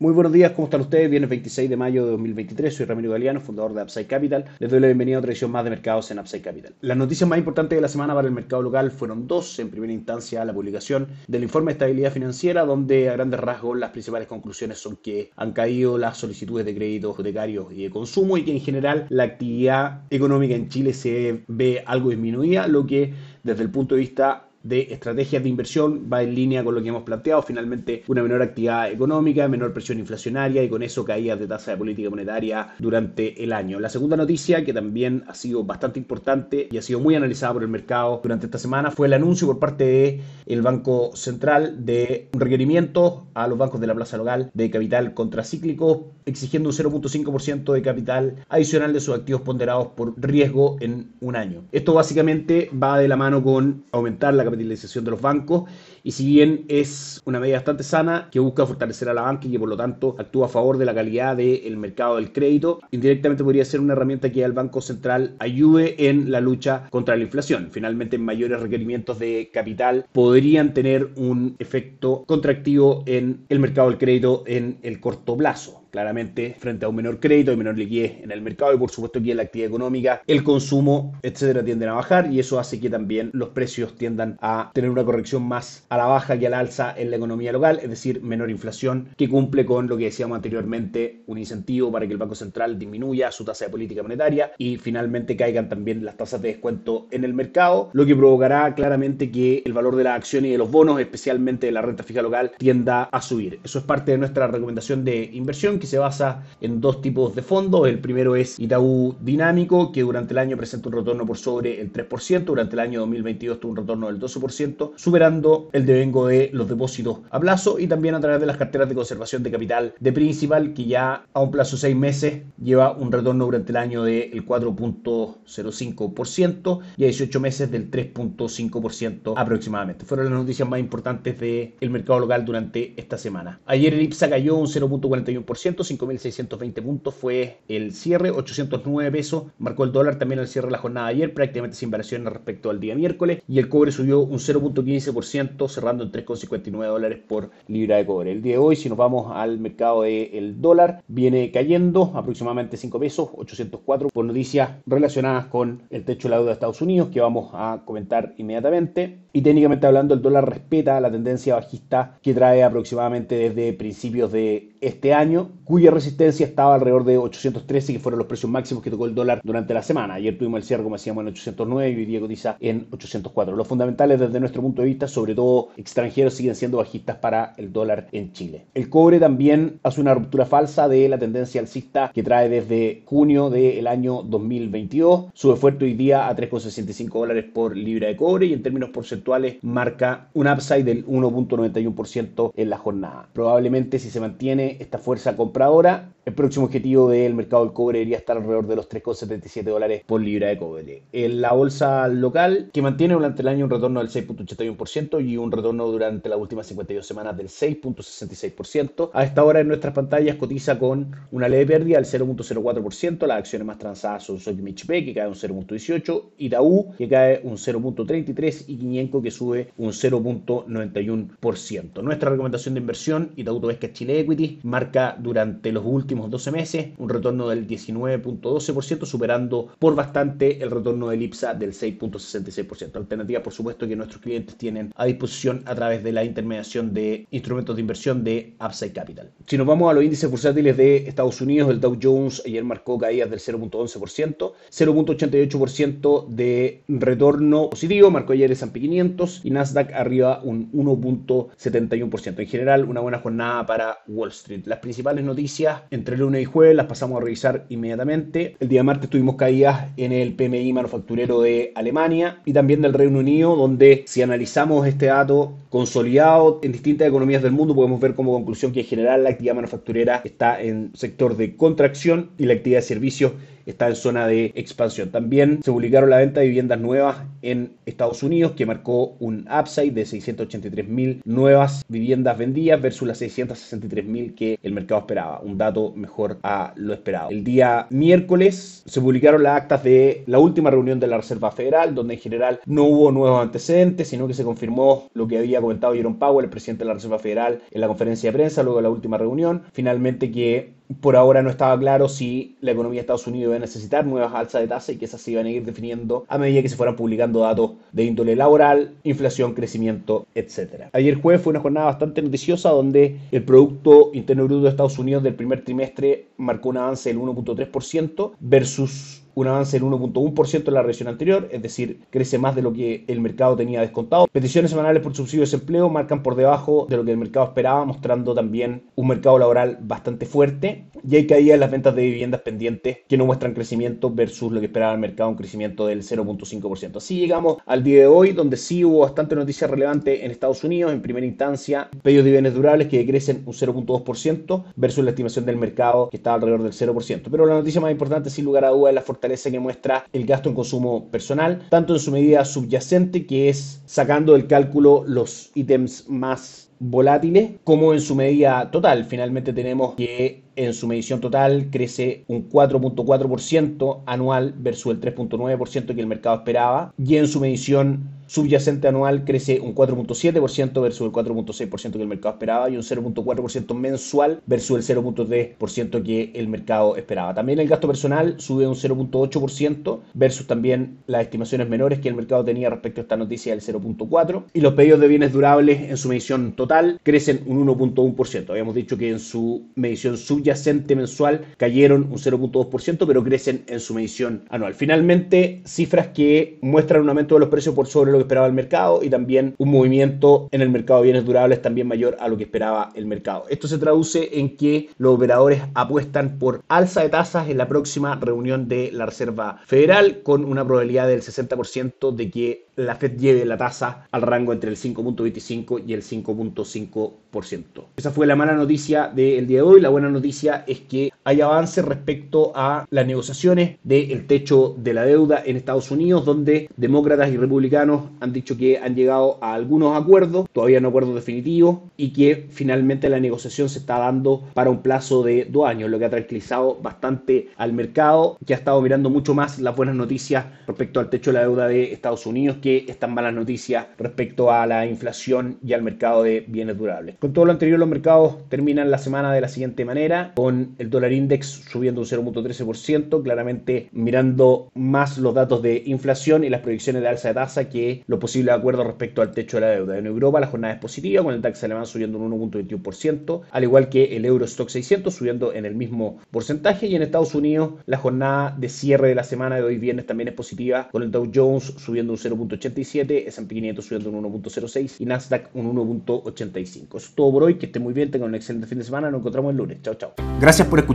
Muy buenos días, ¿cómo están ustedes? Viernes 26 de mayo de 2023, soy Ramiro Galeano, fundador de Upside Capital. Les doy la bienvenida a otra edición más de mercados en Upside Capital. Las noticias más importantes de la semana para el mercado local fueron dos. En primera instancia, la publicación del informe de estabilidad financiera, donde a grandes rasgos las principales conclusiones son que han caído las solicitudes de créditos hipotecarios y de consumo y que en general la actividad económica en Chile se ve algo disminuida, lo que desde el punto de vista de estrategias de inversión va en línea con lo que hemos planteado. Finalmente, una menor actividad económica, menor presión inflacionaria y con eso caídas de tasa de política monetaria durante el año. La segunda noticia, que también ha sido bastante importante y ha sido muy analizada por el mercado durante esta semana, fue el anuncio por parte del el Banco Central de un requerimiento a los bancos de la plaza local de capital contracíclico, exigiendo un 0.5% de capital adicional de sus activos ponderados por riesgo en un año. Esto básicamente va de la mano con aumentar la capitalización de los bancos y si bien es una medida bastante sana que busca fortalecer a la banca y que por lo tanto actúa a favor de la calidad del mercado del crédito, indirectamente podría ser una herramienta que al Banco Central ayude en la lucha contra la inflación. Finalmente, mayores requerimientos de capital podrían tener un efecto contractivo en el mercado del crédito en el corto plazo claramente frente a un menor crédito y menor liquidez en el mercado y por supuesto que en la actividad económica el consumo etcétera tienden a bajar y eso hace que también los precios tiendan a tener una corrección más a la baja que al alza en la economía local es decir menor inflación que cumple con lo que decíamos anteriormente un incentivo para que el Banco Central disminuya su tasa de política monetaria y finalmente caigan también las tasas de descuento en el mercado lo que provocará claramente que el valor de las acciones y de los bonos especialmente de la renta fija local tienda a subir. Eso es parte de nuestra recomendación de inversión que se basa en dos tipos de fondos. El primero es Itaú Dinámico, que durante el año presenta un retorno por sobre el 3%, durante el año 2022 tuvo un retorno del 12%, superando el devengo de los depósitos a plazo y también a través de las carteras de conservación de capital de Principal, que ya a un plazo de 6 meses lleva un retorno durante el año del 4.05% y a 18 meses del 3.5% aproximadamente. Fueron las noticias más importantes del mercado local durante esta semana. Ayer el IPSA cayó un 0.41%, 5.620 puntos fue el cierre, 809 pesos marcó el dólar también al cierre de la jornada de ayer, prácticamente sin variaciones respecto al día miércoles, y el cobre subió un 0.15%, cerrando en 3.59 dólares por libra de cobre. El día de hoy, si nos vamos al mercado del dólar, viene cayendo aproximadamente 5 pesos, 804, por noticias relacionadas con el techo de la deuda de Estados Unidos, que vamos a comentar inmediatamente. Y técnicamente hablando, el dólar respeta la tendencia bajista que trae aproximadamente desde principios de este año, cuya resistencia estaba alrededor de 813, que fueron los precios máximos que tocó el dólar durante la semana. Ayer tuvimos el cierre, como decíamos, en 809 y hoy día cotiza en 804. Los fundamentales desde nuestro punto de vista, sobre todo extranjeros, siguen siendo bajistas para el dólar en Chile. El cobre también hace una ruptura falsa de la tendencia alcista que trae desde junio del año 2022. Sube fuerte hoy día a 3,65 dólares por libra de cobre y en términos porcentuales marca un upside del 1.91% en la jornada. Probablemente si se mantiene esta fuerza compradora, el próximo objetivo del mercado del cobre debería estar alrededor de los 3,77 dólares por libra de cobre. En la bolsa local, que mantiene durante el año un retorno del 6.81% y un retorno durante las últimas 52 semanas del 6.66%, a esta hora en nuestras pantallas cotiza con una leve pérdida del 0.04%. Las acciones más transadas son Sokimich P, que cae un 0.18%, Itaú, que cae un 0.33% y Quiñenco, que sube un 0.91%. Nuestra recomendación de inversión, Itaú Tobesca Chile Equity, marca durante los últimos 12 meses, un retorno del 19.12%, superando por bastante el retorno del IPSA del 6.66%. Alternativa, por supuesto, que nuestros clientes tienen a disposición a través de la intermediación de instrumentos de inversión de Upside Capital. Si nos vamos a los índices bursátiles de Estados Unidos, el Dow Jones ayer marcó caídas del 0.11%, 0.88% de retorno positivo, marcó ayer el S&P 500 y Nasdaq arriba un 1.71%. En general, una buena jornada para Wall Street. Las principales noticias entre entre lunes y jueves, las pasamos a revisar inmediatamente. El día martes tuvimos caídas en el PMI manufacturero de Alemania y también del Reino Unido, donde si analizamos este dato consolidado en distintas economías del mundo, podemos ver como conclusión que en general la actividad manufacturera está en sector de contracción y la actividad de servicios está en zona de expansión. También se publicaron la venta de viviendas nuevas en Estados Unidos que marcó un upside de 683 mil nuevas viviendas vendidas versus las 663 mil que el mercado esperaba. Un dato mejor a lo esperado. El día miércoles se publicaron las actas de la última reunión de la Reserva Federal, donde en general no hubo nuevos antecedentes, sino que se confirmó lo que había comentado Jerome Powell, el presidente de la Reserva Federal, en la conferencia de prensa luego de la última reunión. Finalmente que por ahora no estaba claro si la economía de Estados Unidos iba a necesitar nuevas alzas de tasa y que esas se iban a ir definiendo a medida que se fueran publicando datos de índole laboral, inflación, crecimiento, etc. Ayer jueves fue una jornada bastante noticiosa donde el Producto Interno Bruto de Estados Unidos del primer trimestre marcó un avance del 1.3% versus un avance del 1.1% en la revisión anterior, es decir, crece más de lo que el mercado tenía descontado. Peticiones semanales por subsidio de desempleo marcan por debajo de lo que el mercado esperaba, mostrando también un mercado laboral bastante fuerte. Y hay caídas en las ventas de viviendas pendientes que no muestran crecimiento versus lo que esperaba el mercado, un crecimiento del 0.5%. Así llegamos al día de hoy, donde sí hubo bastante noticia relevante en Estados Unidos. En primera instancia, pedidos de bienes durables que crecen un 0.2% versus la estimación del mercado que estaba alrededor del 0%. Pero la noticia más importante, sin lugar a dudas, es la fortaleza que muestra el gasto en consumo personal, tanto en su medida subyacente, que es sacando del cálculo los ítems más volátiles, como en su medida total. Finalmente tenemos que en su medición total crece un 4.4% anual versus el 3.9% que el mercado esperaba, y en su medición subyacente anual crece un 4.7% versus el 4.6% que el mercado esperaba y un 0.4% mensual versus el 0.3% que el mercado esperaba. También el gasto personal sube un 0.8% versus también las estimaciones menores que el mercado tenía respecto a esta noticia del 0.4% y los pedidos de bienes durables en su medición total crecen un 1.1%. Habíamos dicho que en su medición subyacente mensual cayeron un 0.2% pero crecen en su medición anual. Finalmente, cifras que muestran un aumento de los precios por sobre que esperaba el mercado y también un movimiento en el mercado de bienes durables también mayor a lo que esperaba el mercado. Esto se traduce en que los operadores apuestan por alza de tasas en la próxima reunión de la Reserva Federal con una probabilidad del 60% de que la Fed lleve la tasa al rango entre el 5.25 y el 5.5%. Esa fue la mala noticia del día de hoy. La buena noticia es que hay avances respecto a las negociaciones del techo de la deuda en Estados Unidos, donde demócratas y republicanos han dicho que han llegado a algunos acuerdos, todavía no acuerdos definitivos, y que finalmente la negociación se está dando para un plazo de dos años, lo que ha tranquilizado bastante al mercado, que ha estado mirando mucho más las buenas noticias respecto al techo de la deuda de Estados Unidos, que estas malas noticias respecto a la inflación y al mercado de bienes durables. Con todo lo anterior, los mercados terminan la semana de la siguiente manera, con el dólar index subiendo un 0.13%, claramente mirando más los datos de inflación y las proyecciones de alza de tasa que lo posible de acuerdo respecto al techo de la deuda. En Europa la jornada es positiva, con el DAX alemán subiendo un 1.21%, al igual que el Eurostock 600 subiendo en el mismo porcentaje, y en Estados Unidos la jornada de cierre de la semana de hoy viernes también es positiva, con el Dow Jones subiendo un 0.87, S&P 500 subiendo un 1.06 y Nasdaq un 1.85. Eso es todo por hoy, que esté muy bien, tengan un excelente fin de semana, nos encontramos el lunes. Chao, chao. Gracias por